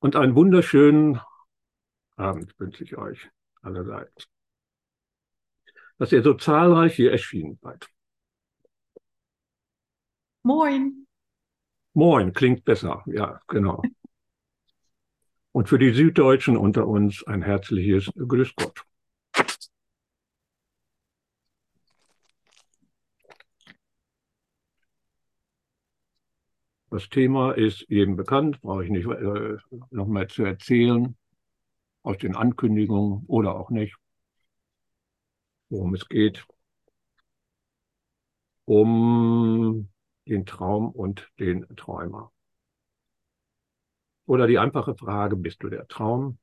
Und einen wunderschönen Abend wünsche ich euch allerseits. Dass ihr so zahlreich hier erschienen seid. Moin. Moin, klingt besser. Ja, genau. Und für die Süddeutschen unter uns ein herzliches Grüß Gott. Das Thema ist jedem bekannt, brauche ich nicht äh, nochmal zu erzählen, aus den Ankündigungen oder auch nicht, worum es geht. Um den Traum und den Träumer. Oder die einfache Frage, bist du der Traum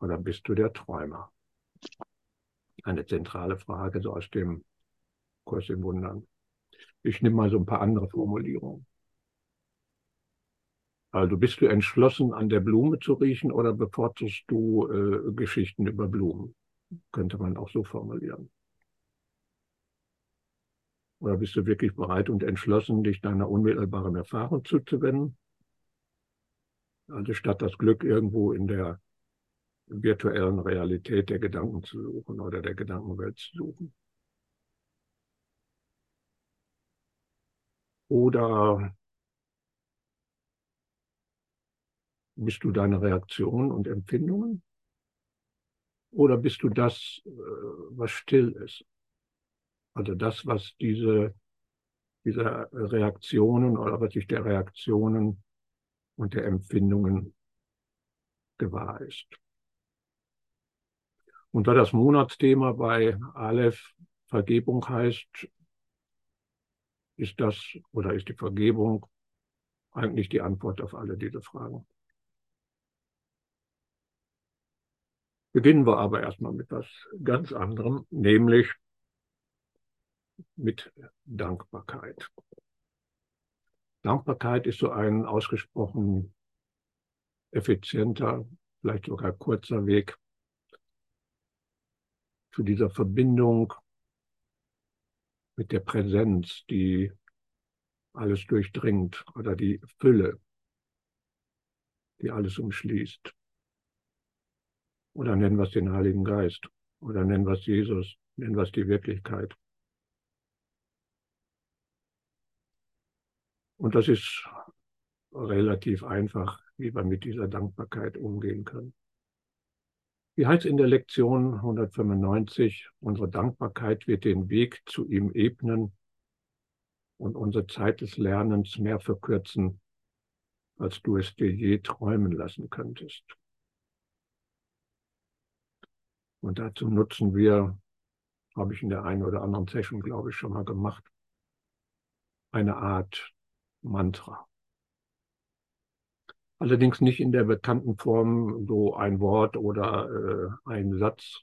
oder bist du der Träumer? Eine zentrale Frage so aus dem Kurs im Wundern. Ich nehme mal so ein paar andere Formulierungen. Also bist du entschlossen, an der Blume zu riechen oder bevorzugst du äh, Geschichten über Blumen? Könnte man auch so formulieren. Oder bist du wirklich bereit und entschlossen, dich deiner unmittelbaren Erfahrung zuzuwenden? Also statt das Glück irgendwo in der virtuellen Realität der Gedanken zu suchen oder der Gedankenwelt zu suchen. Oder Bist du deine Reaktionen und Empfindungen? Oder bist du das, äh, was still ist? Also das, was diese, diese Reaktionen oder was sich der Reaktionen und der Empfindungen gewahr ist. Und da das Monatsthema bei Aleph Vergebung heißt, ist das oder ist die Vergebung eigentlich die Antwort auf alle diese Fragen. Beginnen wir aber erstmal mit was ganz anderem, nämlich mit Dankbarkeit. Dankbarkeit ist so ein ausgesprochen effizienter, vielleicht sogar kurzer Weg zu dieser Verbindung mit der Präsenz, die alles durchdringt oder die Fülle, die alles umschließt. Oder nennen wir es den Heiligen Geist. Oder nennen wir es Jesus. Nennen wir es die Wirklichkeit. Und das ist relativ einfach, wie wir mit dieser Dankbarkeit umgehen können. Wie heißt in der Lektion 195, unsere Dankbarkeit wird den Weg zu ihm ebnen und unsere Zeit des Lernens mehr verkürzen, als du es dir je träumen lassen könntest. Und dazu nutzen wir, habe ich in der einen oder anderen Session, glaube ich, schon mal gemacht, eine Art Mantra. Allerdings nicht in der bekannten Form, so ein Wort oder äh, ein Satz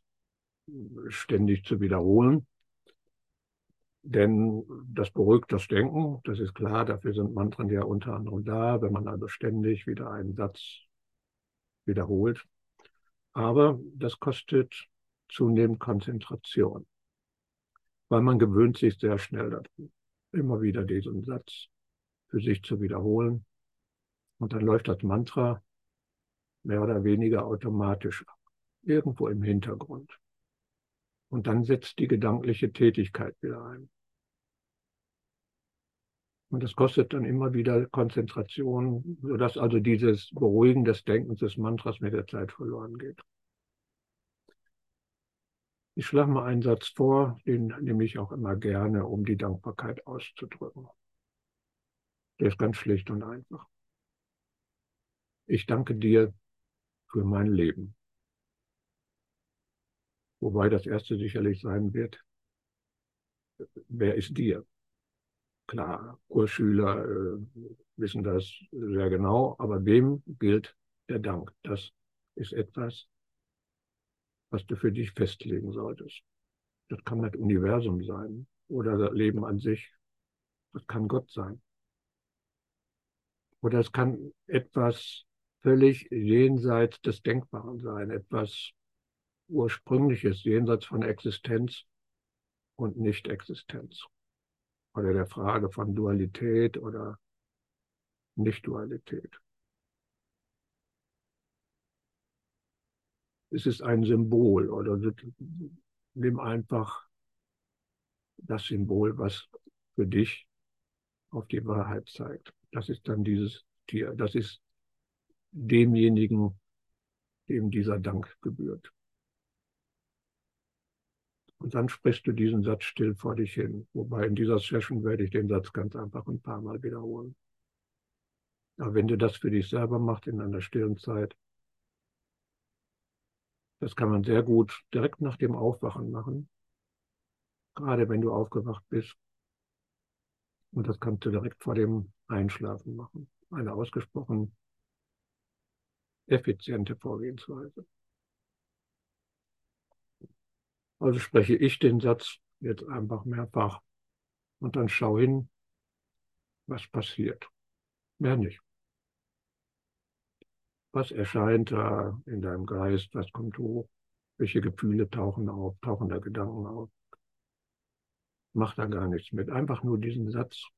ständig zu wiederholen. Denn das beruhigt das Denken, das ist klar, dafür sind Mantren ja unter anderem da, wenn man also ständig wieder einen Satz wiederholt. Aber das kostet zunehmend Konzentration. Weil man gewöhnt sich sehr schnell daran, immer wieder diesen Satz für sich zu wiederholen. Und dann läuft das Mantra mehr oder weniger automatisch ab, irgendwo im Hintergrund. Und dann setzt die gedankliche Tätigkeit wieder ein. Und das kostet dann immer wieder Konzentration, sodass also dieses Beruhigen des Denkens des Mantras mit der Zeit verloren geht. Ich schlage mal einen Satz vor, den nehme ich auch immer gerne, um die Dankbarkeit auszudrücken. Der ist ganz schlicht und einfach. Ich danke dir für mein Leben. Wobei das erste sicherlich sein wird, wer ist dir? Klar, Kurschüler äh, wissen das sehr genau, aber wem gilt der Dank? Das ist etwas, was du für dich festlegen solltest. Das kann das Universum sein oder das Leben an sich. Das kann Gott sein. Oder es kann etwas völlig jenseits des Denkbaren sein, etwas Ursprüngliches, jenseits von Existenz und Nicht-Existenz oder der Frage von Dualität oder Nicht-Dualität. Es ist ein Symbol oder nimm einfach das Symbol, was für dich auf die Wahrheit zeigt. Das ist dann dieses Tier. Das ist demjenigen, dem dieser Dank gebührt. Und dann sprichst du diesen Satz still vor dich hin. Wobei in dieser Session werde ich den Satz ganz einfach ein paar Mal wiederholen. Aber wenn du das für dich selber machst in einer stillen Zeit, das kann man sehr gut direkt nach dem Aufwachen machen. Gerade wenn du aufgewacht bist. Und das kannst du direkt vor dem Einschlafen machen. Eine ausgesprochen effiziente Vorgehensweise. Also spreche ich den Satz jetzt einfach mehrfach und dann schau hin, was passiert. Mehr nicht. Was erscheint da in deinem Geist? Was kommt hoch? Welche Gefühle tauchen auf? Tauchen da Gedanken auf? Mach da gar nichts mit. Einfach nur diesen Satz.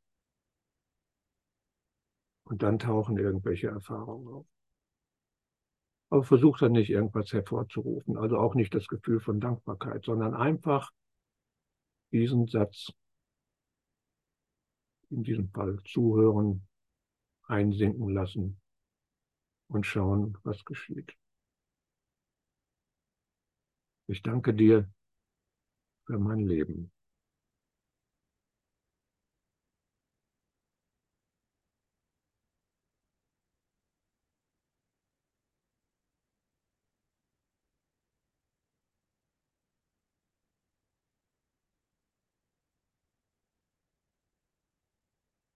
Und dann tauchen irgendwelche Erfahrungen auf. Aber versuch dann nicht irgendwas hervorzurufen. Also auch nicht das Gefühl von Dankbarkeit, sondern einfach diesen Satz, in diesem Fall zuhören, einsinken lassen und schauen, was geschieht. Ich danke dir für mein Leben.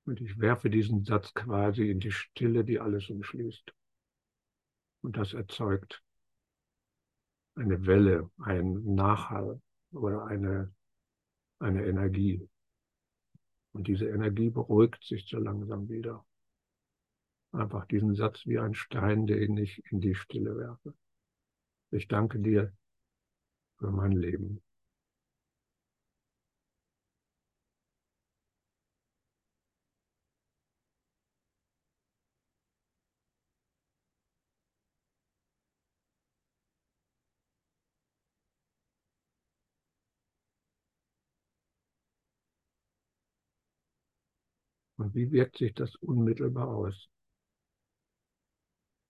Und ich werfe diesen Satz quasi in die Stille, die alles umschließt. Und das erzeugt eine Welle, ein Nachhall oder eine, eine Energie. Und diese Energie beruhigt sich so langsam wieder. Einfach diesen Satz wie ein Stein, den ich in die Stille werfe. Ich danke dir für mein Leben. Wie wirkt sich das unmittelbar aus?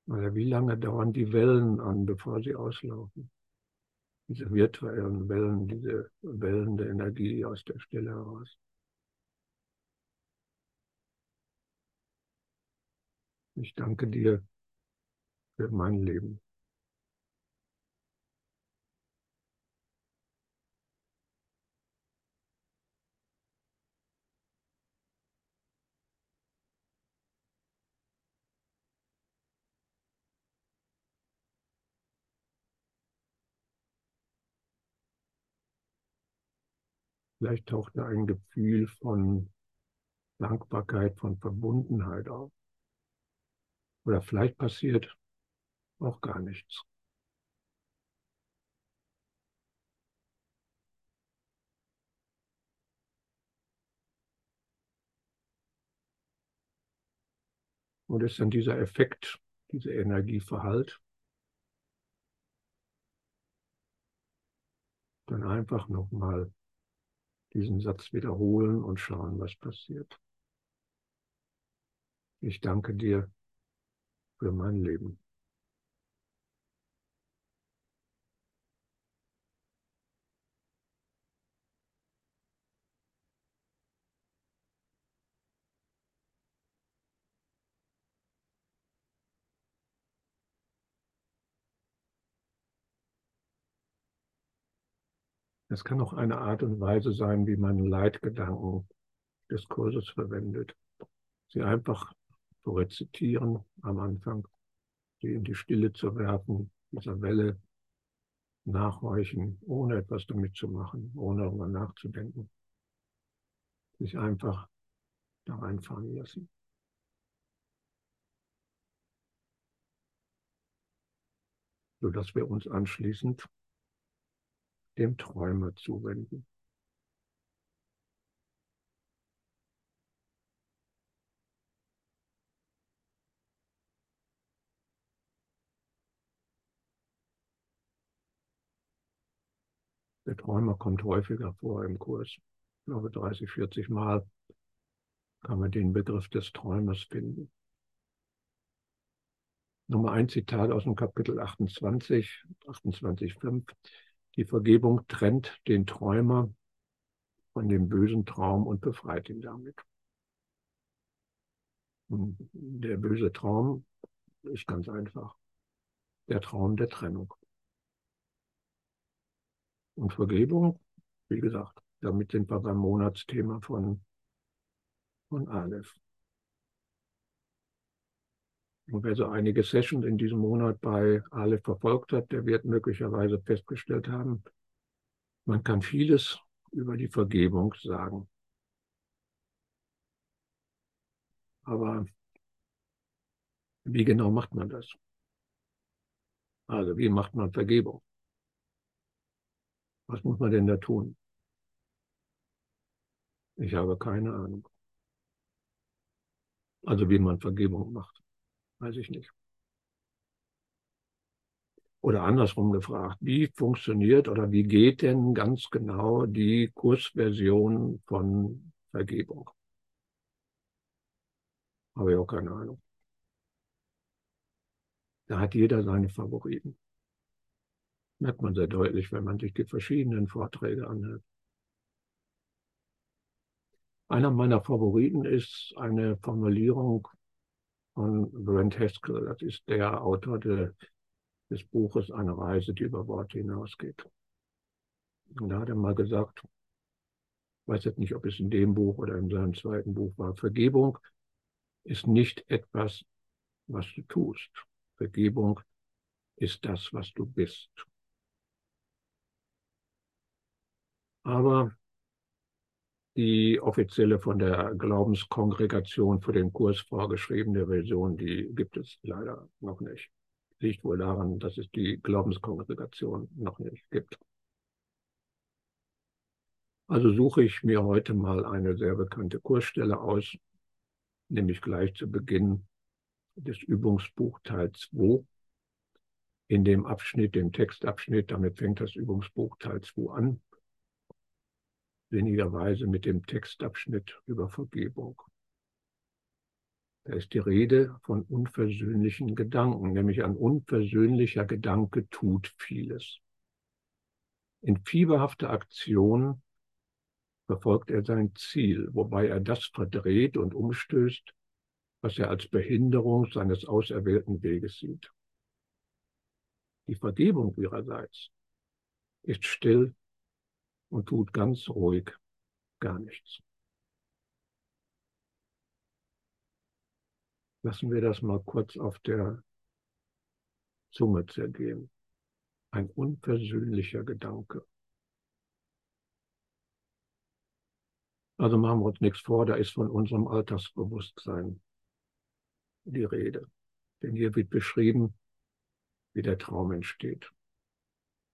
Oder wie lange dauern die Wellen an, bevor sie auslaufen? Diese virtuellen Wellen, diese Wellen der Energie aus der Stille heraus. Ich danke dir für mein Leben. Vielleicht taucht da ein Gefühl von Dankbarkeit, von Verbundenheit auf. Oder vielleicht passiert auch gar nichts. Und ist dann dieser Effekt, diese Energie verhallt, dann einfach nochmal diesen Satz wiederholen und schauen, was passiert. Ich danke dir für mein Leben. Es kann auch eine Art und Weise sein, wie man Leitgedanken des Kurses verwendet. Sie einfach zu rezitieren am Anfang, sie in die Stille zu werfen, dieser Welle nachhorchen, ohne etwas damit zu machen, ohne darüber nachzudenken. Sich einfach da reinfahren lassen. Sodass wir uns anschließend dem Träumer zuwenden. Der Träumer kommt häufiger vor im Kurs. Ich glaube, 30, 40 Mal kann man den Begriff des Träumers finden. Nummer ein Zitat aus dem Kapitel 28, 28,5. Die Vergebung trennt den Träumer von dem bösen Traum und befreit ihn damit. Der böse Traum ist ganz einfach. Der Traum der Trennung. Und Vergebung, wie gesagt, damit sind wir beim Monatsthema von, von Aleph. Und wer so einige Sessions in diesem Monat bei Aleph verfolgt hat, der wird möglicherweise festgestellt haben, man kann vieles über die Vergebung sagen. Aber wie genau macht man das? Also wie macht man Vergebung? Was muss man denn da tun? Ich habe keine Ahnung. Also wie man Vergebung macht, weiß ich nicht. Oder andersrum gefragt, wie funktioniert oder wie geht denn ganz genau die Kursversion von Vergebung? Habe ich auch keine Ahnung. Da hat jeder seine Favoriten. Merkt man sehr deutlich, wenn man sich die verschiedenen Vorträge anhört. Einer meiner Favoriten ist eine Formulierung von Brent Haskell. Das ist der Autor de, des Buches Eine Reise, die über Worte hinausgeht. Und da hat er mal gesagt, weiß jetzt nicht, ob es in dem Buch oder in seinem zweiten Buch war, Vergebung ist nicht etwas, was du tust. Vergebung ist das, was du bist. Aber die offizielle von der Glaubenskongregation für den Kurs vorgeschriebene Version, die gibt es leider noch nicht. Liegt wohl daran, dass es die Glaubenskongregation noch nicht gibt. Also suche ich mir heute mal eine sehr bekannte Kursstelle aus, nämlich gleich zu Beginn des Übungsbuch Teil 2. In dem Abschnitt, dem Textabschnitt, damit fängt das Übungsbuch Teil 2 an, wenigerweise mit dem Textabschnitt über Vergebung. Da ist die Rede von unversöhnlichen Gedanken, nämlich ein unversöhnlicher Gedanke tut vieles. In fieberhafter Aktion verfolgt er sein Ziel, wobei er das verdreht und umstößt, was er als Behinderung seines auserwählten Weges sieht. Die Vergebung ihrerseits ist still und tut ganz ruhig gar nichts. Lassen wir das mal kurz auf der Zunge zergehen. Ein unpersönlicher Gedanke. Also machen wir uns nichts vor, da ist von unserem Alltagsbewusstsein die Rede. Denn hier wird beschrieben, wie der Traum entsteht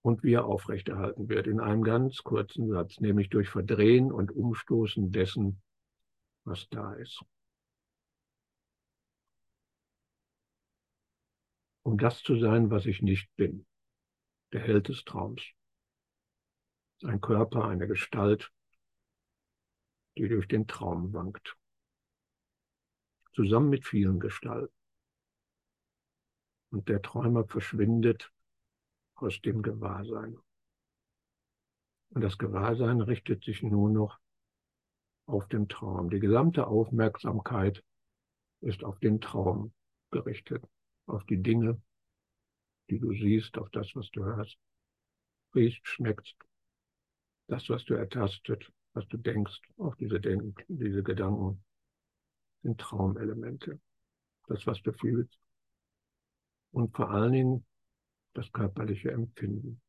und wie er aufrechterhalten wird in einem ganz kurzen Satz, nämlich durch Verdrehen und Umstoßen dessen, was da ist. Um das zu sein, was ich nicht bin, der Held des Traums. Ein Körper, eine Gestalt, die durch den Traum wankt. Zusammen mit vielen Gestalten. Und der Träumer verschwindet aus dem Gewahrsein. Und das Gewahrsein richtet sich nur noch auf den Traum. Die gesamte Aufmerksamkeit ist auf den Traum gerichtet, auf die Dinge, die du siehst, auf das, was du hörst, riechst, schmeckst, das, was du ertastet, was du denkst, auch diese, Denk diese Gedanken sind Traumelemente. Das, was du fühlst. Und vor allen Dingen das körperliche Empfinden.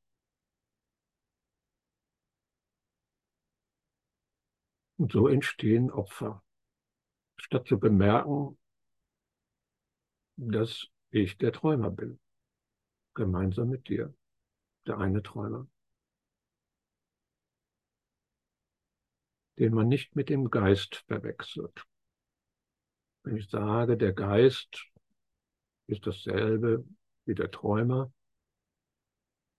Und so entstehen Opfer. Statt zu bemerken, dass ich der Träumer bin, gemeinsam mit dir, der eine Träumer. den man nicht mit dem Geist verwechselt. Wenn ich sage, der Geist ist dasselbe wie der Träumer,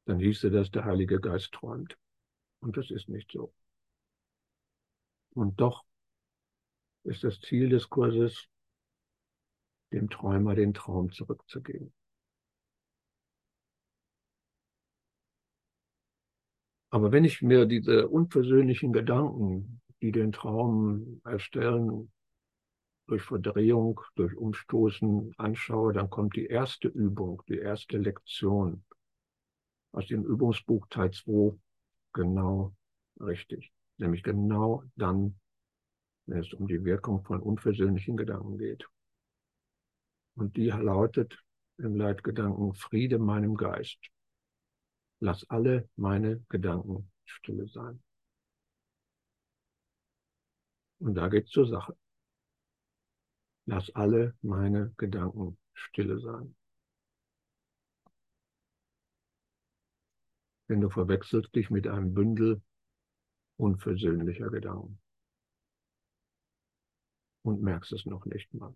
dann hieße das, der Heilige Geist träumt. Und das ist nicht so. Und doch ist das Ziel des Kurses, dem Träumer den Traum zurückzugeben. Aber wenn ich mir diese unversöhnlichen Gedanken, die den Traum erstellen, durch Verdrehung, durch Umstoßen anschaue, dann kommt die erste Übung, die erste Lektion aus dem Übungsbuch Teil 2 genau richtig. Nämlich genau dann, wenn es um die Wirkung von unversöhnlichen Gedanken geht. Und die lautet im Leitgedanken Friede meinem Geist. Lass alle meine Gedanken stille sein. Und da geht's zur Sache. Lass alle meine Gedanken stille sein. Denn du verwechselst dich mit einem Bündel unversöhnlicher Gedanken und merkst es noch nicht mal.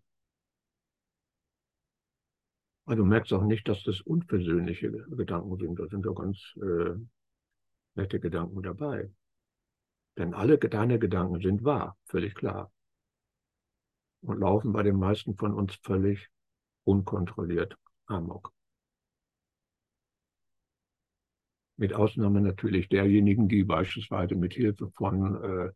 Du merkst auch nicht, dass das unversöhnliche Gedanken sind. Da sind doch ganz äh, nette Gedanken dabei. Denn alle deine Gedanken sind wahr, völlig klar und laufen bei den meisten von uns völlig unkontrolliert amok. Mit Ausnahme natürlich derjenigen, die beispielsweise mit Hilfe von äh,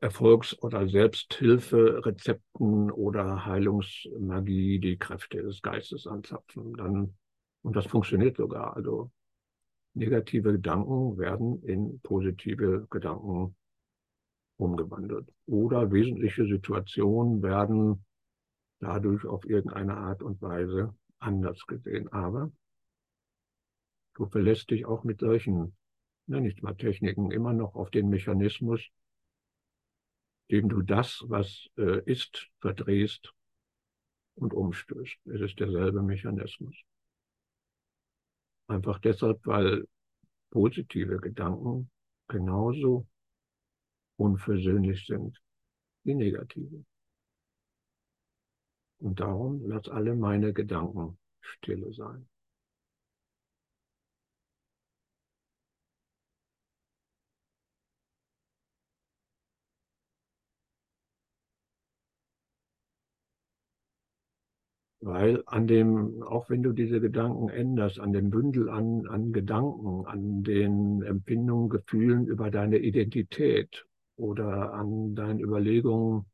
Erfolgs- oder Selbsthilferezepten oder Heilungsmagie die Kräfte des Geistes anzapfen. Dann, und das funktioniert sogar. Also negative Gedanken werden in positive Gedanken umgewandelt. Oder wesentliche Situationen werden dadurch auf irgendeine Art und Weise anders gesehen. Aber du verlässt dich auch mit solchen, nenne ich mal Techniken, immer noch auf den Mechanismus, dem du das, was äh, ist, verdrehst und umstößt. Es ist derselbe Mechanismus. Einfach deshalb, weil positive Gedanken genauso unversöhnlich sind wie negative. Und darum lass alle meine Gedanken stille sein. Weil an dem, auch wenn du diese Gedanken änderst, an dem Bündel an, an Gedanken, an den Empfindungen, Gefühlen über deine Identität, oder an deinen Überlegungen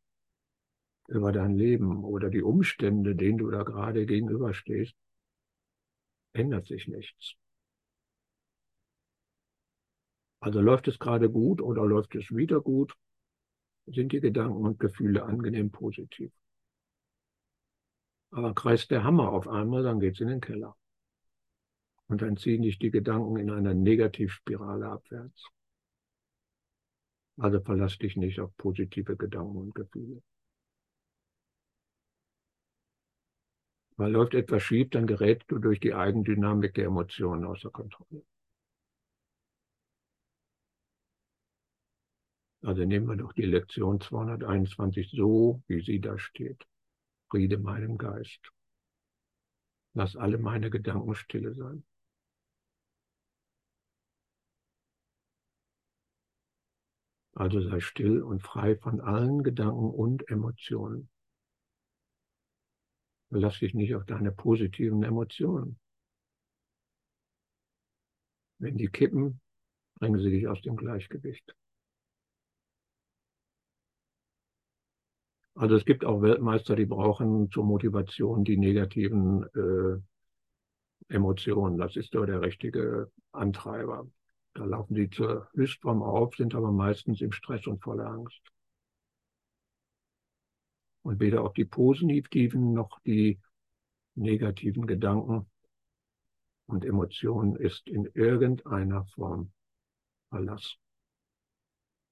über dein Leben oder die Umstände, denen du da gerade gegenüberstehst, ändert sich nichts. Also läuft es gerade gut oder läuft es wieder gut, sind die Gedanken und Gefühle angenehm positiv. Aber kreist der Hammer auf einmal, dann geht's in den Keller. Und dann ziehen dich die Gedanken in einer Negativspirale abwärts. Also verlass dich nicht auf positive Gedanken und Gefühle. Weil läuft etwas schief, dann gerätst du durch die Eigendynamik der Emotionen außer Kontrolle. Also nehmen wir doch die Lektion 221 so, wie sie da steht. Friede meinem Geist. Lass alle meine Gedanken stille sein. Also sei still und frei von allen Gedanken und Emotionen. Lass dich nicht auf deine positiven Emotionen. Wenn die kippen, bringen sie dich aus dem Gleichgewicht. Also es gibt auch Weltmeister, die brauchen zur Motivation die negativen äh, Emotionen. Das ist doch der richtige Antreiber. Da laufen sie zur Höchstform auf, sind aber meistens im Stress und voller Angst. Und weder auf die positiven noch die negativen Gedanken und Emotionen ist in irgendeiner Form Verlass.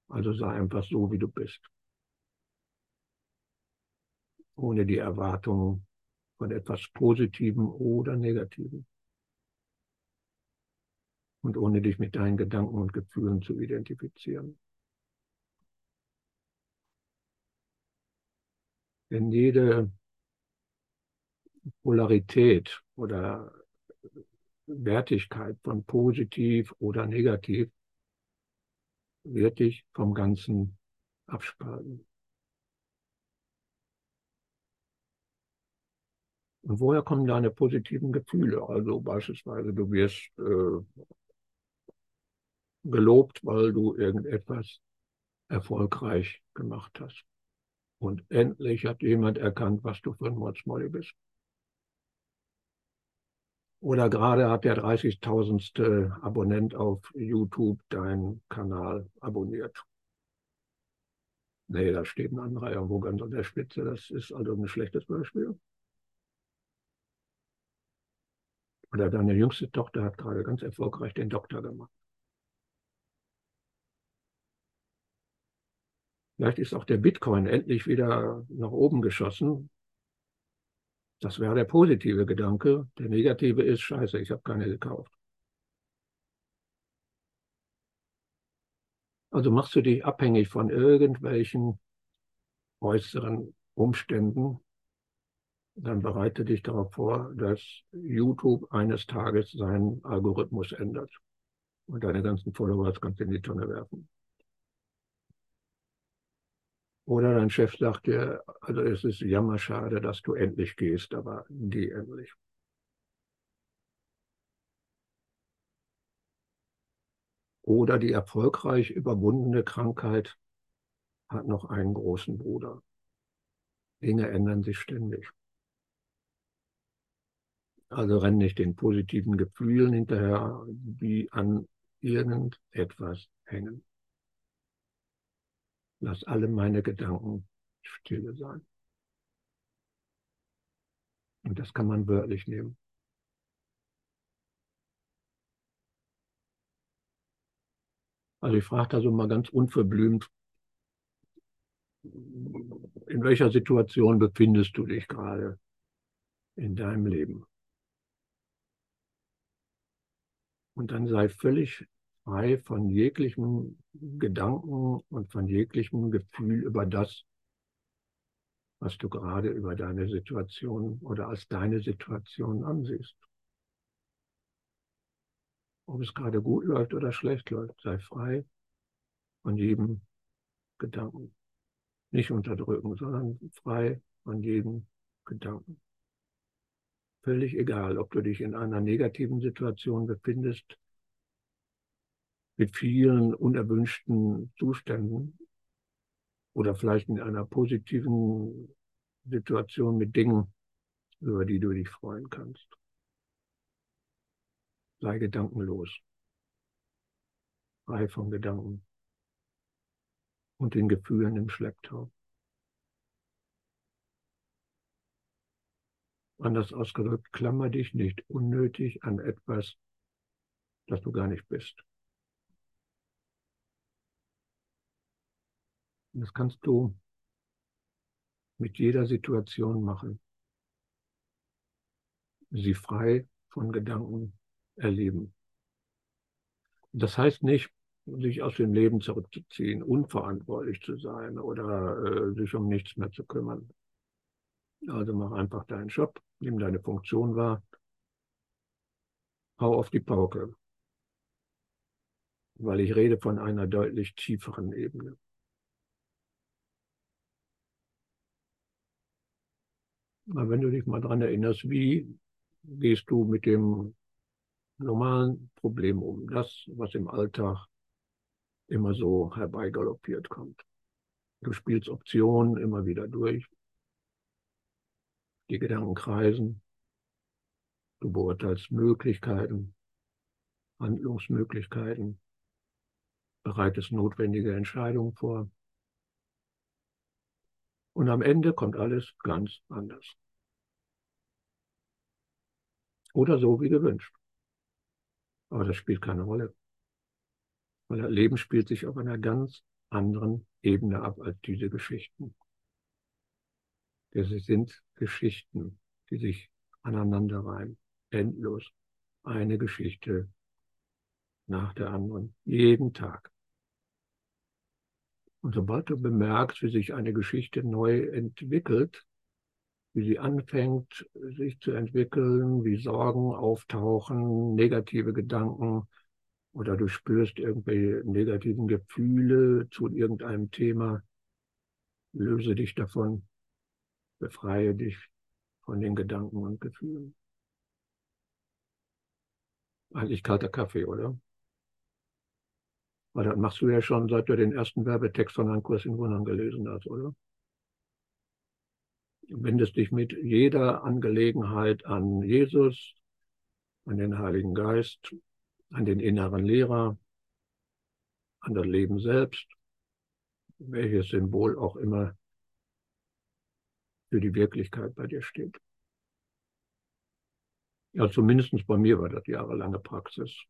Also sei einfach so, wie du bist. Ohne die Erwartung von etwas Positivem oder Negativem und ohne dich mit deinen Gedanken und Gefühlen zu identifizieren. Denn jede Polarität oder Wertigkeit von positiv oder negativ wird dich vom Ganzen abspalten. Und woher kommen deine positiven Gefühle? Also beispielsweise, du wirst äh, gelobt, weil du irgendetwas erfolgreich gemacht hast. Und endlich hat jemand erkannt, was du für ein Mordsmolly bist. Oder gerade hat der 30.000. Abonnent auf YouTube deinen Kanal abonniert. Nee, da steht ein anderer irgendwo ganz an der Spitze. Das ist also ein schlechtes Beispiel. Oder deine jüngste Tochter hat gerade ganz erfolgreich den Doktor gemacht. Vielleicht ist auch der Bitcoin endlich wieder nach oben geschossen. Das wäre der positive Gedanke. Der negative ist, scheiße, ich habe keine gekauft. Also machst du dich abhängig von irgendwelchen äußeren Umständen, dann bereite dich darauf vor, dass YouTube eines Tages seinen Algorithmus ändert und deine ganzen Follower kannst du in die Tonne werfen. Oder dein Chef sagt dir, also es ist jammerschade, dass du endlich gehst, aber geh endlich. Oder die erfolgreich überwundene Krankheit hat noch einen großen Bruder. Dinge ändern sich ständig. Also renn nicht den positiven Gefühlen hinterher, die an irgendetwas hängen. Lass alle meine Gedanken stille sein. Und das kann man wörtlich nehmen. Also ich frage da so mal ganz unverblümt, in welcher Situation befindest du dich gerade in deinem Leben? Und dann sei völlig frei von jeglichem Gedanken und von jeglichem Gefühl über das, was du gerade über deine Situation oder als deine Situation ansiehst. Ob es gerade gut läuft oder schlecht läuft, sei frei von jedem Gedanken. Nicht unterdrücken, sondern frei von jedem Gedanken. Völlig egal, ob du dich in einer negativen Situation befindest mit vielen unerwünschten Zuständen oder vielleicht in einer positiven Situation mit Dingen, über die du dich freuen kannst. Sei gedankenlos, frei von Gedanken und den Gefühlen im Schlepptau. Anders ausgedrückt, klammer dich nicht unnötig an etwas, das du gar nicht bist. Das kannst du mit jeder Situation machen. Sie frei von Gedanken erleben. Das heißt nicht, sich aus dem Leben zurückzuziehen, unverantwortlich zu sein oder äh, sich um nichts mehr zu kümmern. Also mach einfach deinen Job, nimm deine Funktion wahr, hau auf die Pauke, weil ich rede von einer deutlich tieferen Ebene. Aber wenn du dich mal daran erinnerst, wie gehst du mit dem normalen Problem um? Das, was im Alltag immer so herbeigaloppiert kommt. Du spielst Optionen immer wieder durch. Die Gedanken kreisen. Du beurteilst Möglichkeiten, Handlungsmöglichkeiten, bereitest notwendige Entscheidungen vor. Und am Ende kommt alles ganz anders. Oder so wie gewünscht. Aber das spielt keine Rolle. Weil das Leben spielt sich auf einer ganz anderen Ebene ab als diese Geschichten. Das sind Geschichten, die sich aneinander reihen. Endlos. Eine Geschichte nach der anderen. Jeden Tag. Und sobald du bemerkst, wie sich eine Geschichte neu entwickelt, wie sie anfängt, sich zu entwickeln, wie Sorgen auftauchen, negative Gedanken, oder du spürst irgendwelche negativen Gefühle zu irgendeinem Thema, löse dich davon, befreie dich von den Gedanken und Gefühlen. Eigentlich kalter Kaffee, oder? Weil das machst du ja schon, seit du den ersten Werbetext von einem Kurs in Wundern gelesen hast, oder? Du wendest dich mit jeder Angelegenheit an Jesus, an den Heiligen Geist, an den inneren Lehrer, an das Leben selbst, welches Symbol auch immer für die Wirklichkeit bei dir steht. Ja, zumindest bei mir war das jahrelange Praxis.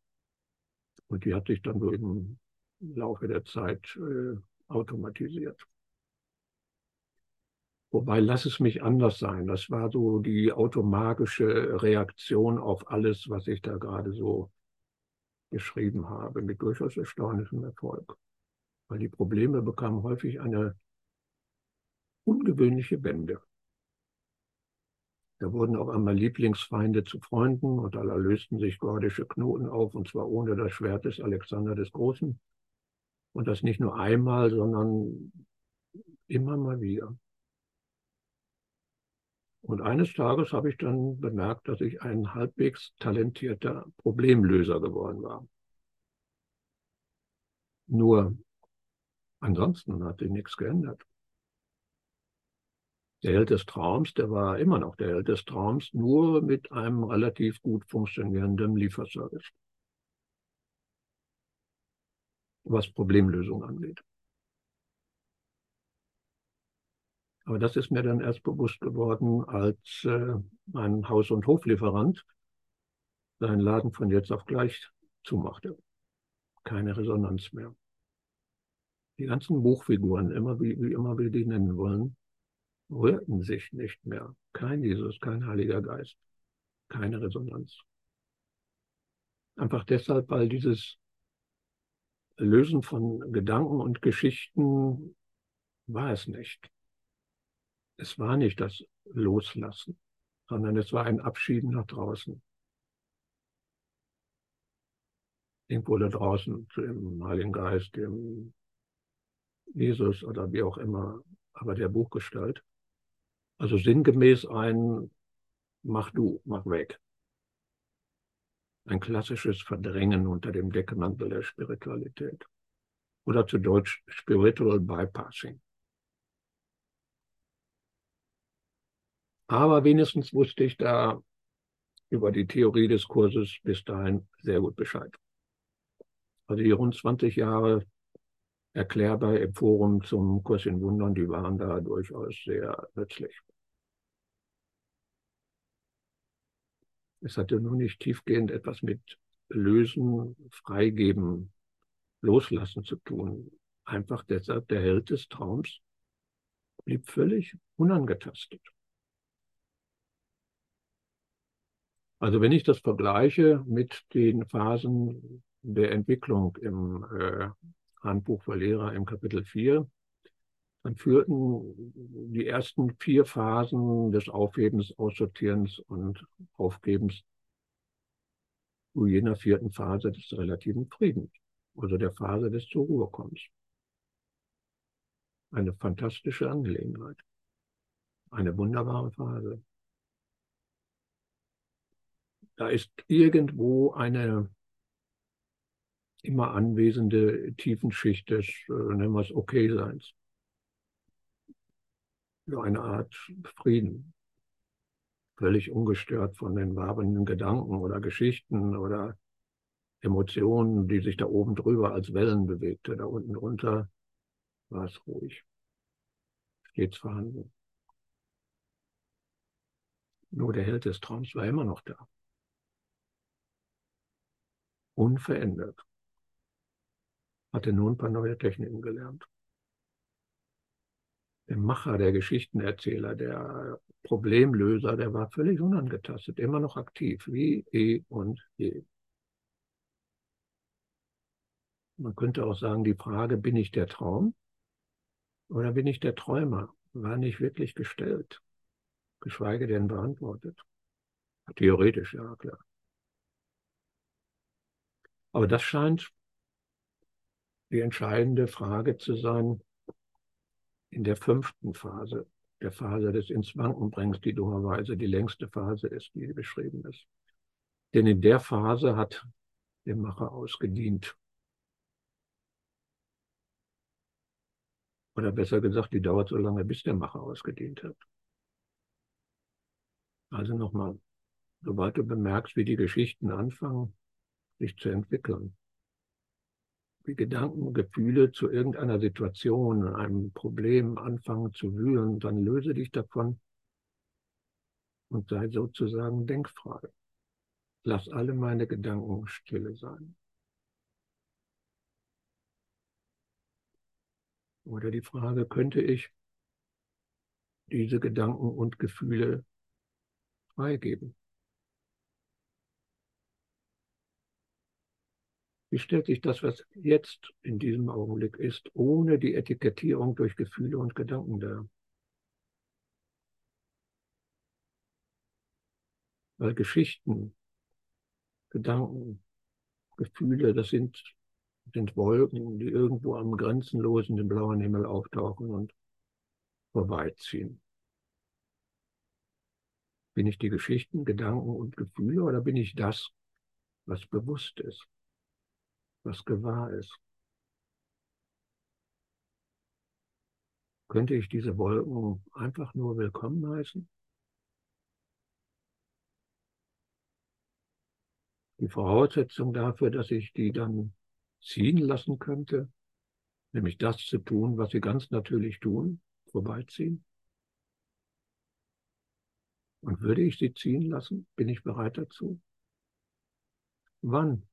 Und die hat sich dann so im Laufe der Zeit äh, automatisiert. Wobei, lass es mich anders sein. Das war so die automatische Reaktion auf alles, was ich da gerade so geschrieben habe, mit durchaus erstaunlichem Erfolg. Weil die Probleme bekamen häufig eine ungewöhnliche Wende. Da wurden auch einmal Lieblingsfeinde zu Freunden und da lösten sich gordische Knoten auf, und zwar ohne das Schwert des Alexander des Großen. Und das nicht nur einmal, sondern immer mal wieder. Und eines Tages habe ich dann bemerkt, dass ich ein halbwegs talentierter Problemlöser geworden war. Nur ansonsten hat sich nichts geändert. Der Held des Traums, der war immer noch der Held des Traums, nur mit einem relativ gut funktionierenden Lieferservice. Was Problemlösung angeht. Aber das ist mir dann erst bewusst geworden, als äh, ein Haus- und Hoflieferant seinen Laden von jetzt auf gleich zumachte. Keine Resonanz mehr. Die ganzen Buchfiguren, immer wie, wie immer wir die nennen wollen, rührten sich nicht mehr. Kein Jesus, kein Heiliger Geist, keine Resonanz. Einfach deshalb, weil dieses Lösen von Gedanken und Geschichten war es nicht es war nicht das Loslassen, sondern es war ein Abschieden nach draußen. Irgendwo da draußen, dem Heiligen Geist, dem Jesus oder wie auch immer, aber der Buchgestalt. Also sinngemäß ein Mach du, mach weg. Ein klassisches Verdrängen unter dem Deckmantel der Spiritualität. Oder zu Deutsch Spiritual Bypassing. Aber wenigstens wusste ich da über die Theorie des Kurses bis dahin sehr gut Bescheid. Also die rund 20 Jahre erklärbar im Forum zum Kurs in Wundern, die waren da durchaus sehr nützlich. Es hatte nur nicht tiefgehend etwas mit Lösen, Freigeben, Loslassen zu tun. Einfach deshalb, der Held des Traums blieb völlig unangetastet. Also wenn ich das vergleiche mit den Phasen der Entwicklung im äh, Handbuch für Lehrer im Kapitel 4, dann führten die ersten vier Phasen des Aufhebens, Aussortierens und Aufgebens zu jener vierten Phase des relativen Friedens, also der Phase des zur Ruhe kommens. Eine fantastische Angelegenheit. Eine wunderbare Phase da ist irgendwo eine immer anwesende Tiefenschicht des, äh, nennen wir es, Okay-Seins. Eine Art Frieden. Völlig ungestört von den wabenden Gedanken oder Geschichten oder Emotionen, die sich da oben drüber als Wellen bewegte. Da unten drunter war es ruhig. Stets vorhanden. Nur der Held des Traums war immer noch da unverändert. Hatte nur ein paar neue Techniken gelernt. Der Macher, der Geschichtenerzähler, der Problemlöser, der war völlig unangetastet, immer noch aktiv, wie eh und je. Man könnte auch sagen, die Frage, bin ich der Traum oder bin ich der Träumer, war nicht wirklich gestellt, geschweige denn beantwortet. Theoretisch, ja klar. Aber das scheint die entscheidende Frage zu sein in der fünften Phase, der Phase des ins Wanken bringst, die dummerweise die längste Phase ist, die beschrieben ist. Denn in der Phase hat der Macher ausgedient. Oder besser gesagt, die dauert so lange, bis der Macher ausgedient hat. Also nochmal, sobald du bemerkst, wie die Geschichten anfangen, sich zu entwickeln, Gedanken, und Gefühle zu irgendeiner Situation, einem Problem anfangen zu wühlen, dann löse dich davon und sei sozusagen denkfrei. Lass alle meine Gedanken stille sein. Oder die Frage, könnte ich diese Gedanken und Gefühle freigeben? Wie stellt sich das, was jetzt in diesem Augenblick ist, ohne die Etikettierung durch Gefühle und Gedanken dar? Weil Geschichten, Gedanken, Gefühle, das sind, sind Wolken, die irgendwo am grenzenlosen, den blauen Himmel auftauchen und vorbeiziehen. Bin ich die Geschichten, Gedanken und Gefühle oder bin ich das, was bewusst ist? Was gewahr ist. Könnte ich diese Wolken einfach nur willkommen heißen? Die Voraussetzung dafür, dass ich die dann ziehen lassen könnte, nämlich das zu tun, was sie ganz natürlich tun, vorbeiziehen. Und würde ich sie ziehen lassen? Bin ich bereit dazu? Wann?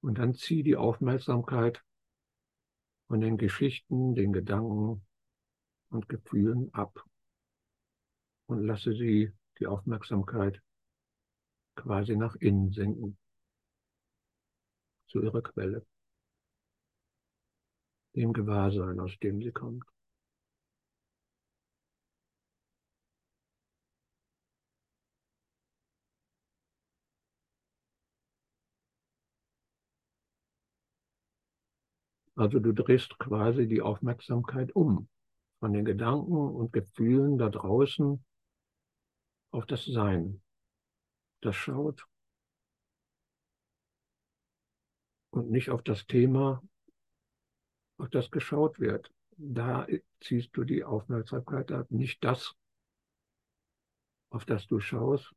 Und dann zieh die Aufmerksamkeit von den Geschichten, den Gedanken und Gefühlen ab und lasse sie, die Aufmerksamkeit, quasi nach innen sinken, zu ihrer Quelle, dem Gewahrsein, aus dem sie kommt. Also du drehst quasi die Aufmerksamkeit um von den Gedanken und Gefühlen da draußen auf das Sein, das schaut und nicht auf das Thema, auf das geschaut wird. Da ziehst du die Aufmerksamkeit ab, nicht das, auf das du schaust,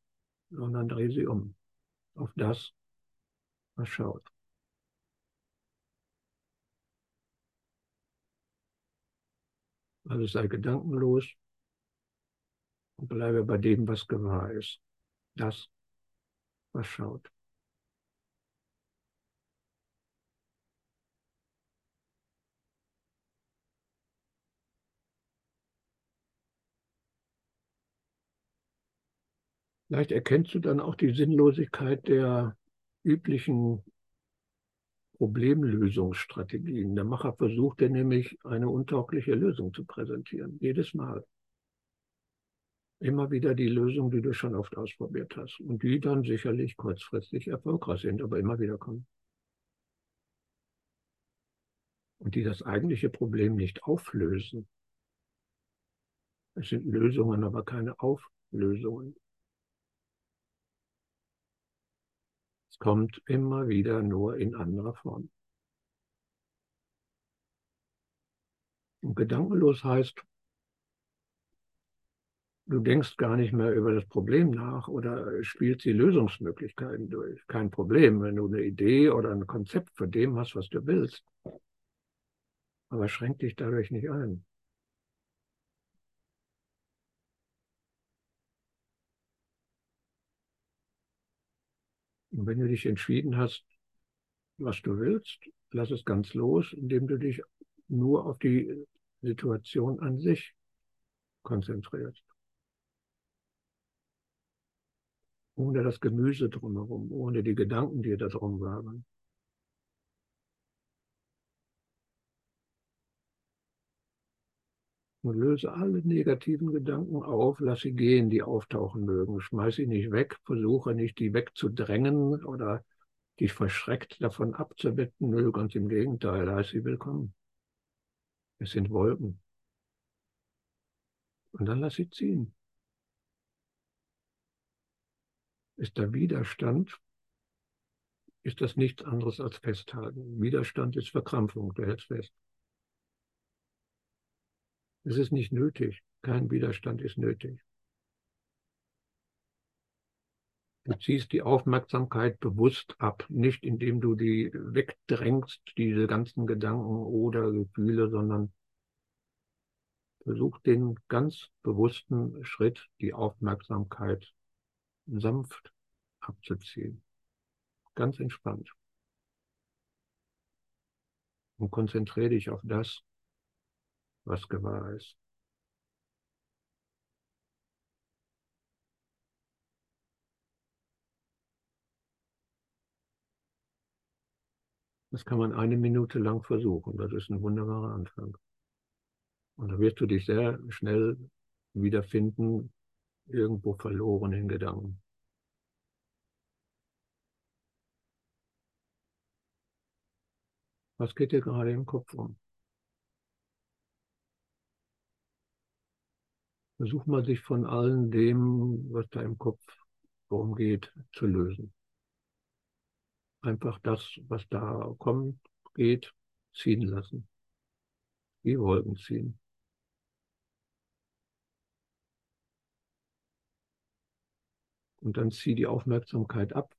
sondern dreh sie um auf das, was schaut. Also sei gedankenlos und bleibe bei dem, was gewahr ist. Das, was schaut. Vielleicht erkennst du dann auch die Sinnlosigkeit der üblichen Problemlösungsstrategien. Der Macher versuchte nämlich eine untaugliche Lösung zu präsentieren, jedes Mal. Immer wieder die Lösung, die du schon oft ausprobiert hast und die dann sicherlich kurzfristig erfolgreich sind, aber immer wieder kommen. Und die das eigentliche Problem nicht auflösen. Es sind Lösungen, aber keine Auflösungen. Kommt immer wieder nur in anderer Form. Und gedankenlos heißt, du denkst gar nicht mehr über das Problem nach oder spielst die Lösungsmöglichkeiten durch. Kein Problem, wenn du eine Idee oder ein Konzept von dem hast, was du willst. Aber schränk dich dadurch nicht ein. Und wenn du dich entschieden hast, was du willst, lass es ganz los, indem du dich nur auf die Situation an sich konzentrierst. Ohne das Gemüse drumherum, ohne die Gedanken, die da drum waren. Und löse alle negativen Gedanken auf, lass sie gehen, die auftauchen mögen. Schmeiß sie nicht weg, versuche nicht, die wegzudrängen oder dich verschreckt davon abzuwenden. Nö, ganz im Gegenteil, heiß sie willkommen. Es sind Wolken. Und dann lass sie ziehen. Ist da Widerstand, ist das nichts anderes als Festhalten. Widerstand ist Verkrampfung, du hältst fest. Es ist nicht nötig. Kein Widerstand ist nötig. Du ziehst die Aufmerksamkeit bewusst ab, nicht indem du die wegdrängst, diese ganzen Gedanken oder Gefühle, sondern versuch den ganz bewussten Schritt, die Aufmerksamkeit sanft abzuziehen. Ganz entspannt. Und konzentriere dich auf das, was gewahr ist. Das kann man eine Minute lang versuchen. Das ist ein wunderbarer Anfang. Und da wirst du dich sehr schnell wiederfinden, irgendwo verloren in Gedanken. Was geht dir gerade im Kopf um? Versuch mal, sich von allem dem, was da im Kopf umgeht, zu lösen. Einfach das, was da kommt, geht, ziehen lassen. Wie Wolken ziehen. Und dann zieh die Aufmerksamkeit ab.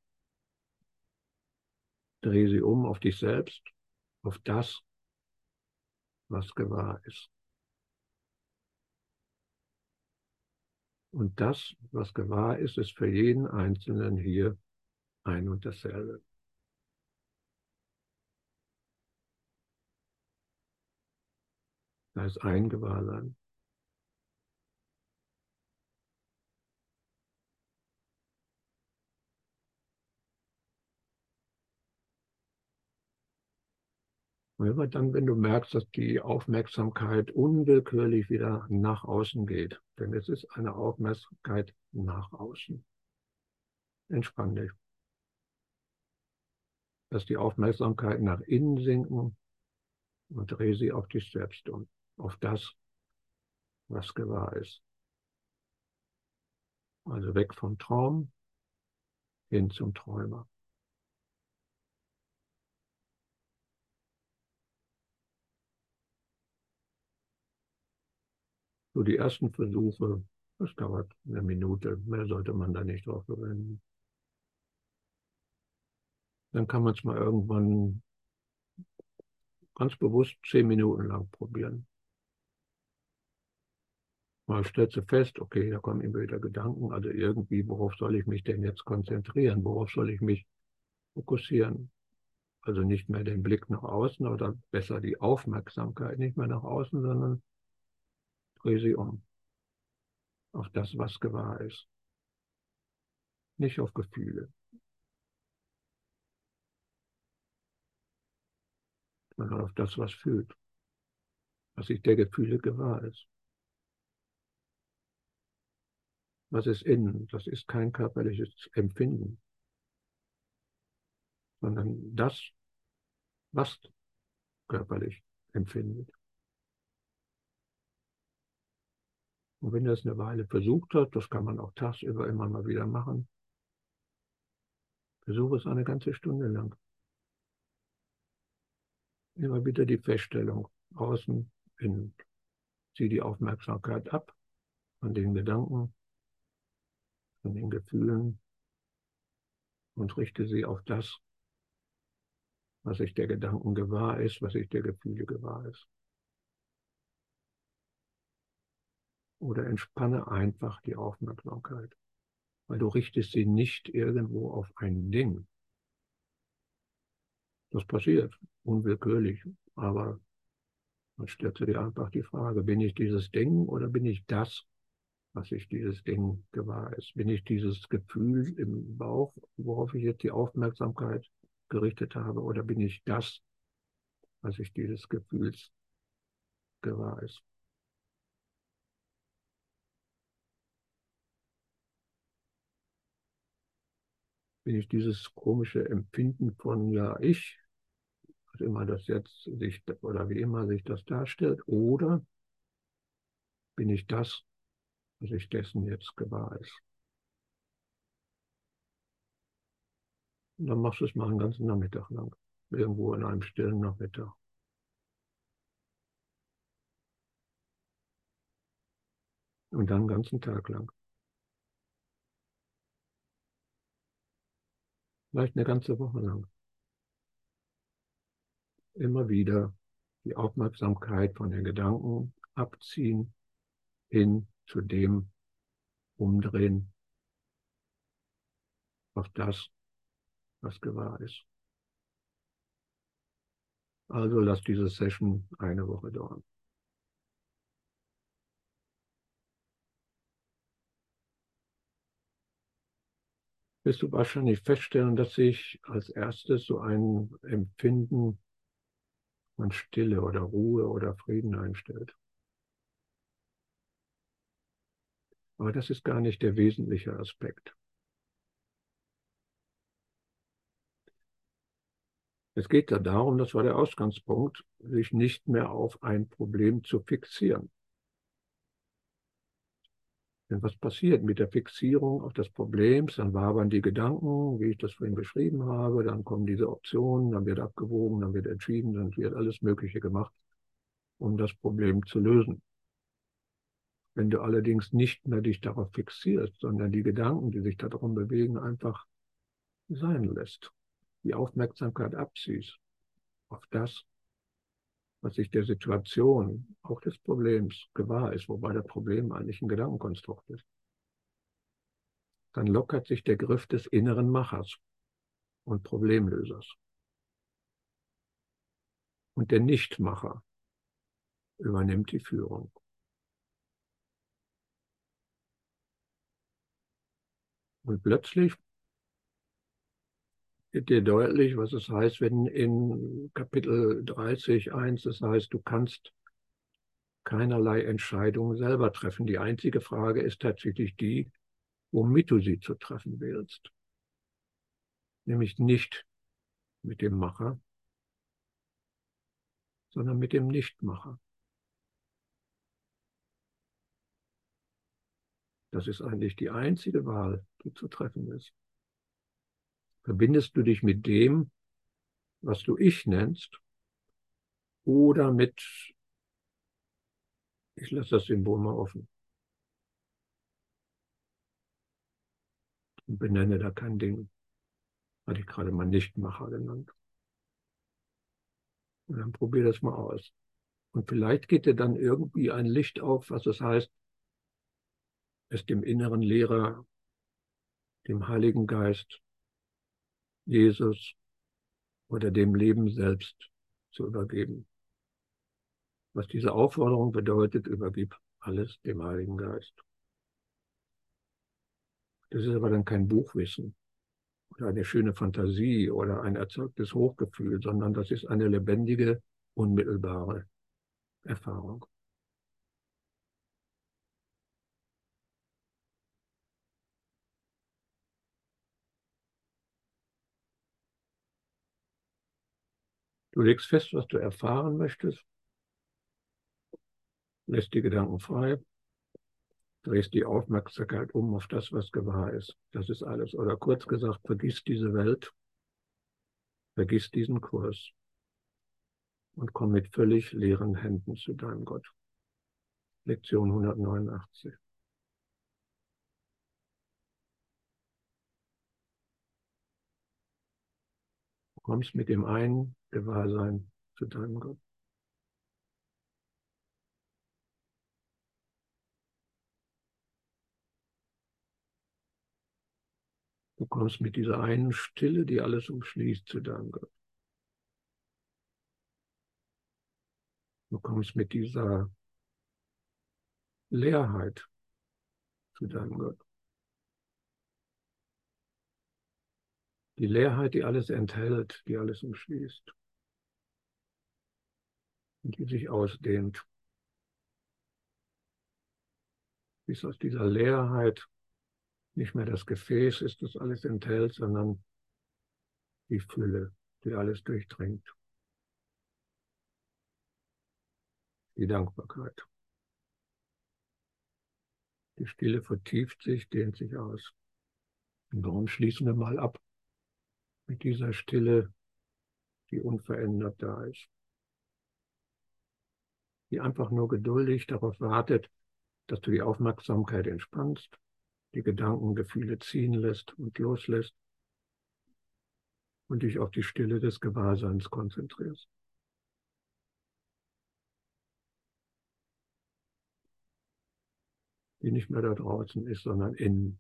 Dreh sie um auf dich selbst, auf das, was gewahr ist. Und das, was gewahr ist, ist für jeden Einzelnen hier ein und dasselbe. Da ist ein Gewahrsein. Immer dann, wenn du merkst, dass die Aufmerksamkeit unwillkürlich wieder nach außen geht, denn es ist eine Aufmerksamkeit nach außen. Entspann dich. Lass die Aufmerksamkeit nach innen sinken und dreh sie auf dich selbst um, auf das, was gewahr ist. Also weg vom Traum hin zum Träumer. So die ersten Versuche, das dauert eine Minute, mehr sollte man da nicht drauf verwenden. Dann kann man es mal irgendwann ganz bewusst zehn Minuten lang probieren. Mal stellst du fest, okay, da kommen immer wieder Gedanken, also irgendwie, worauf soll ich mich denn jetzt konzentrieren? Worauf soll ich mich fokussieren? Also nicht mehr den Blick nach außen oder besser die Aufmerksamkeit nicht mehr nach außen, sondern Dreh sie um. Auf das, was gewahr ist. Nicht auf Gefühle. Sondern auf das, was fühlt. Was sich der Gefühle gewahr ist. Was ist innen? Das ist kein körperliches Empfinden. Sondern das, was körperlich empfindet. Und wenn er es eine Weile versucht hat, das kann man auch tagsüber immer mal wieder machen, versuche es eine ganze Stunde lang. Immer wieder die Feststellung, außen, innen. Zieh die Aufmerksamkeit ab von den Gedanken, von den Gefühlen und richte sie auf das, was sich der Gedanken gewahr ist, was sich der Gefühle gewahr ist. Oder entspanne einfach die Aufmerksamkeit, weil du richtest sie nicht irgendwo auf ein Ding. Das passiert unwillkürlich, aber dann stellst du dir einfach die Frage, bin ich dieses Ding oder bin ich das, was ich dieses Ding gewahr ist? Bin ich dieses Gefühl im Bauch, worauf ich jetzt die Aufmerksamkeit gerichtet habe, oder bin ich das, was ich dieses Gefühls gewahr ist? Bin ich dieses komische Empfinden von, ja, ich, was immer das jetzt sich, oder wie immer sich das darstellt, oder bin ich das, was ich dessen jetzt gewahr ist. Und dann machst du es mal einen ganzen Nachmittag lang, irgendwo in einem stillen Nachmittag. Und dann den ganzen Tag lang. Vielleicht eine ganze Woche lang. Immer wieder die Aufmerksamkeit von den Gedanken abziehen hin zu dem umdrehen auf das, was gewahr ist. Also lass diese Session eine Woche dauern. Wirst du wahrscheinlich feststellen, dass sich als erstes so ein Empfinden von Stille oder Ruhe oder Frieden einstellt. Aber das ist gar nicht der wesentliche Aspekt. Es geht da darum, das war der Ausgangspunkt, sich nicht mehr auf ein Problem zu fixieren. Wenn was passiert mit der Fixierung auf das Problem, dann wabern die Gedanken, wie ich das vorhin beschrieben habe, dann kommen diese Optionen, dann wird abgewogen, dann wird entschieden, dann wird alles Mögliche gemacht, um das Problem zu lösen. Wenn du allerdings nicht mehr dich darauf fixierst, sondern die Gedanken, die sich darum bewegen, einfach sein lässt, die Aufmerksamkeit abziehst auf das, was sich der Situation, auch des Problems gewahr ist, wobei das Problem eigentlich ein Gedankenkonstrukt ist, dann lockert sich der Griff des inneren Machers und Problemlösers. Und der Nichtmacher übernimmt die Führung. Und plötzlich dir deutlich, was es heißt, wenn in Kapitel 30, 1 es heißt, du kannst keinerlei Entscheidungen selber treffen. Die einzige Frage ist tatsächlich die, womit du sie zu treffen willst. Nämlich nicht mit dem Macher, sondern mit dem Nichtmacher. Das ist eigentlich die einzige Wahl, die zu treffen ist. Verbindest du dich mit dem, was du ich nennst, oder mit, ich lasse das Symbol mal offen und benenne da kein Ding, hatte ich gerade mal Nichtmacher genannt. Und dann probier das mal aus. Und vielleicht geht dir dann irgendwie ein Licht auf, was es heißt, es dem inneren Lehrer, dem Heiligen Geist, Jesus oder dem Leben selbst zu übergeben. Was diese Aufforderung bedeutet, übergib alles dem Heiligen Geist. Das ist aber dann kein Buchwissen oder eine schöne Fantasie oder ein erzeugtes Hochgefühl, sondern das ist eine lebendige, unmittelbare Erfahrung. Du legst fest, was du erfahren möchtest, lässt die Gedanken frei, drehst die Aufmerksamkeit um auf das, was gewahr ist. Das ist alles. Oder kurz gesagt, vergiss diese Welt, vergiss diesen Kurs und komm mit völlig leeren Händen zu deinem Gott. Lektion 189. Du kommst mit dem einen Gewahrsein zu deinem Gott. Du kommst mit dieser einen Stille, die alles umschließt, zu deinem Gott. Du kommst mit dieser Leerheit zu deinem Gott. Die Leerheit, die alles enthält, die alles umschließt die sich ausdehnt. Bis aus dieser Leerheit Nicht mehr das Gefäß ist, das alles enthält, sondern die Fülle, die alles durchdringt. Die Dankbarkeit. Die Stille vertieft sich, dehnt sich aus. Und darum schließen wir mal ab mit dieser Stille, die unverändert da ist. Die einfach nur geduldig darauf wartet, dass du die Aufmerksamkeit entspannst, die Gedanken, Gefühle ziehen lässt und loslässt und dich auf die Stille des Gewahrseins konzentrierst. Die nicht mehr da draußen ist, sondern innen.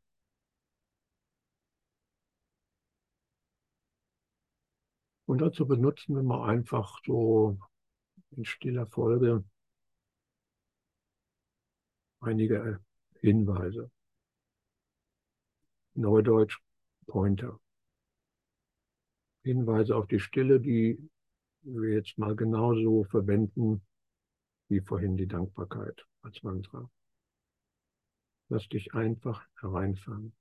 Und dazu benutzen wir mal einfach so in stiller Folge einige Hinweise. Neudeutsch Pointer. Hinweise auf die Stille, die wir jetzt mal genauso verwenden wie vorhin die Dankbarkeit als Mantra. Lass dich einfach hereinfahren,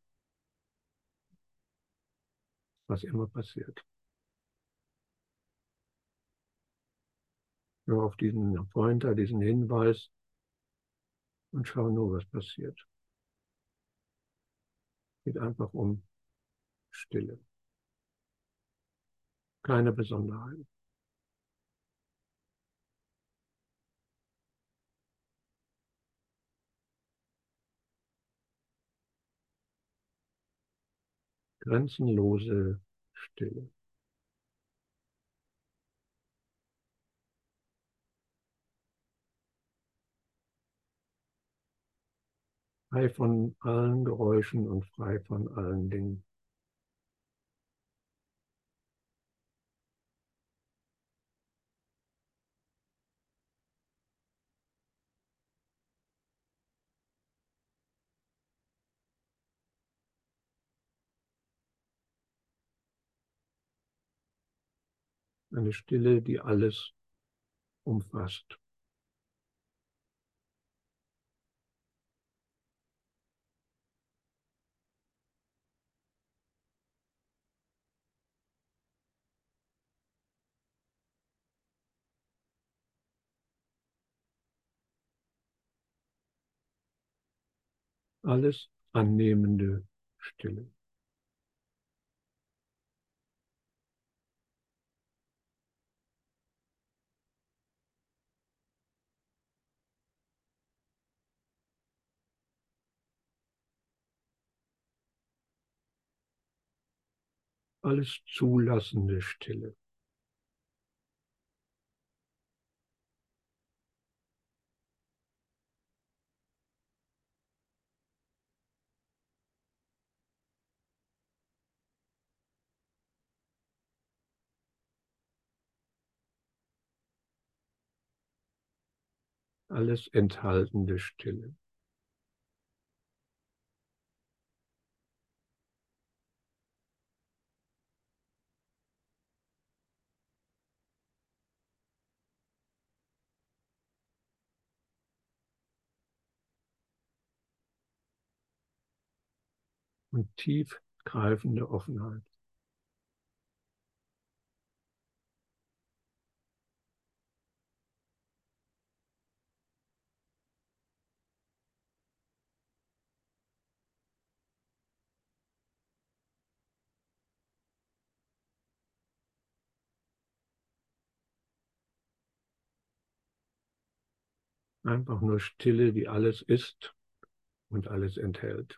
was immer passiert. Hör auf diesen Pointer, diesen Hinweis und schau nur, was passiert. Geht einfach um Stille. Keine Besonderheiten. Grenzenlose Stille. Frei von allen Geräuschen und frei von allen Dingen. Eine Stille, die alles umfasst. Alles annehmende Stille. Alles zulassende Stille. Alles enthaltende Stille. Und tiefgreifende Offenheit. Einfach nur Stille, die alles ist und alles enthält.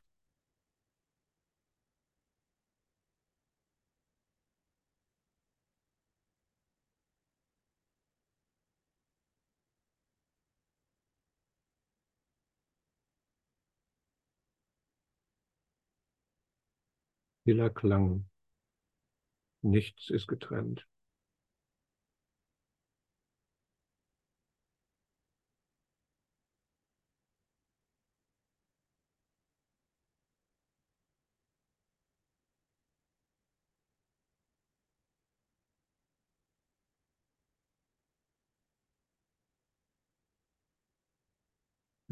Stiller Klang. Nichts ist getrennt.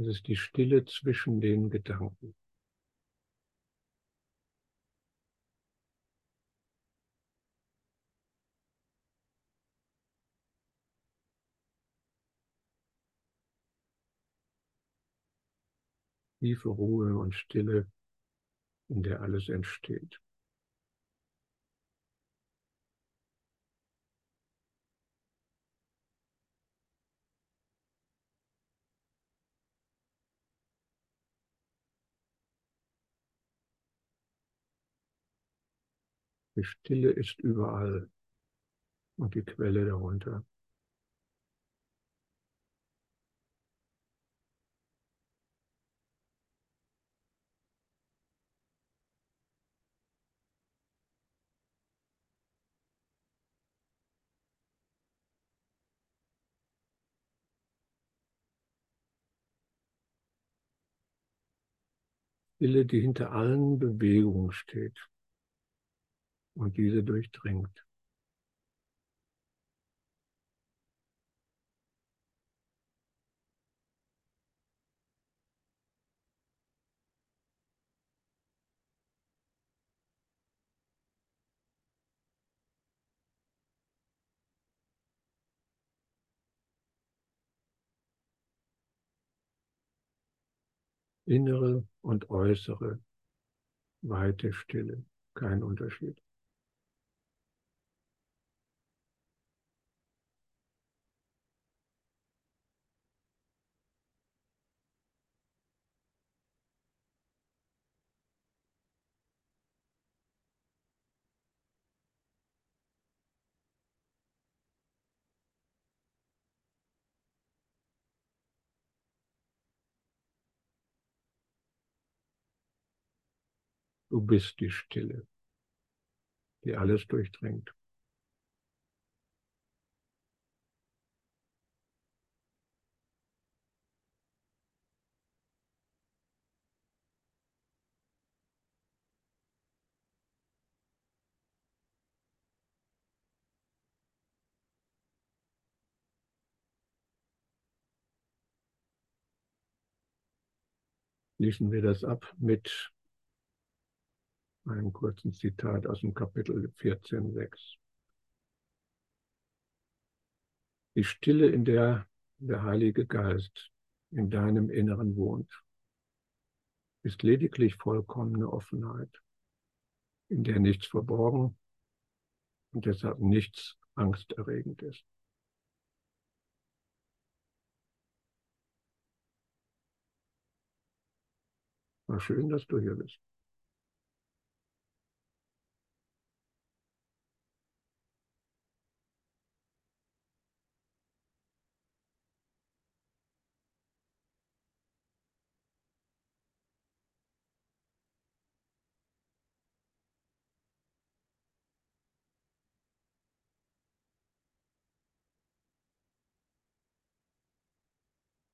Es ist die Stille zwischen den Gedanken. Tiefe Ruhe und Stille, in der alles entsteht. Die Stille ist überall und die Quelle darunter. Stille, die hinter allen Bewegungen steht und diese durchdringt. Innere und äußere weite Stille, kein Unterschied. Du bist die Stille, die alles durchdringt. Schließen wir das ab mit einem kurzen Zitat aus dem Kapitel 14.6. Die Stille, in der der Heilige Geist in deinem Inneren wohnt, ist lediglich vollkommene Offenheit, in der nichts verborgen und deshalb nichts angsterregend ist. War schön, dass du hier bist.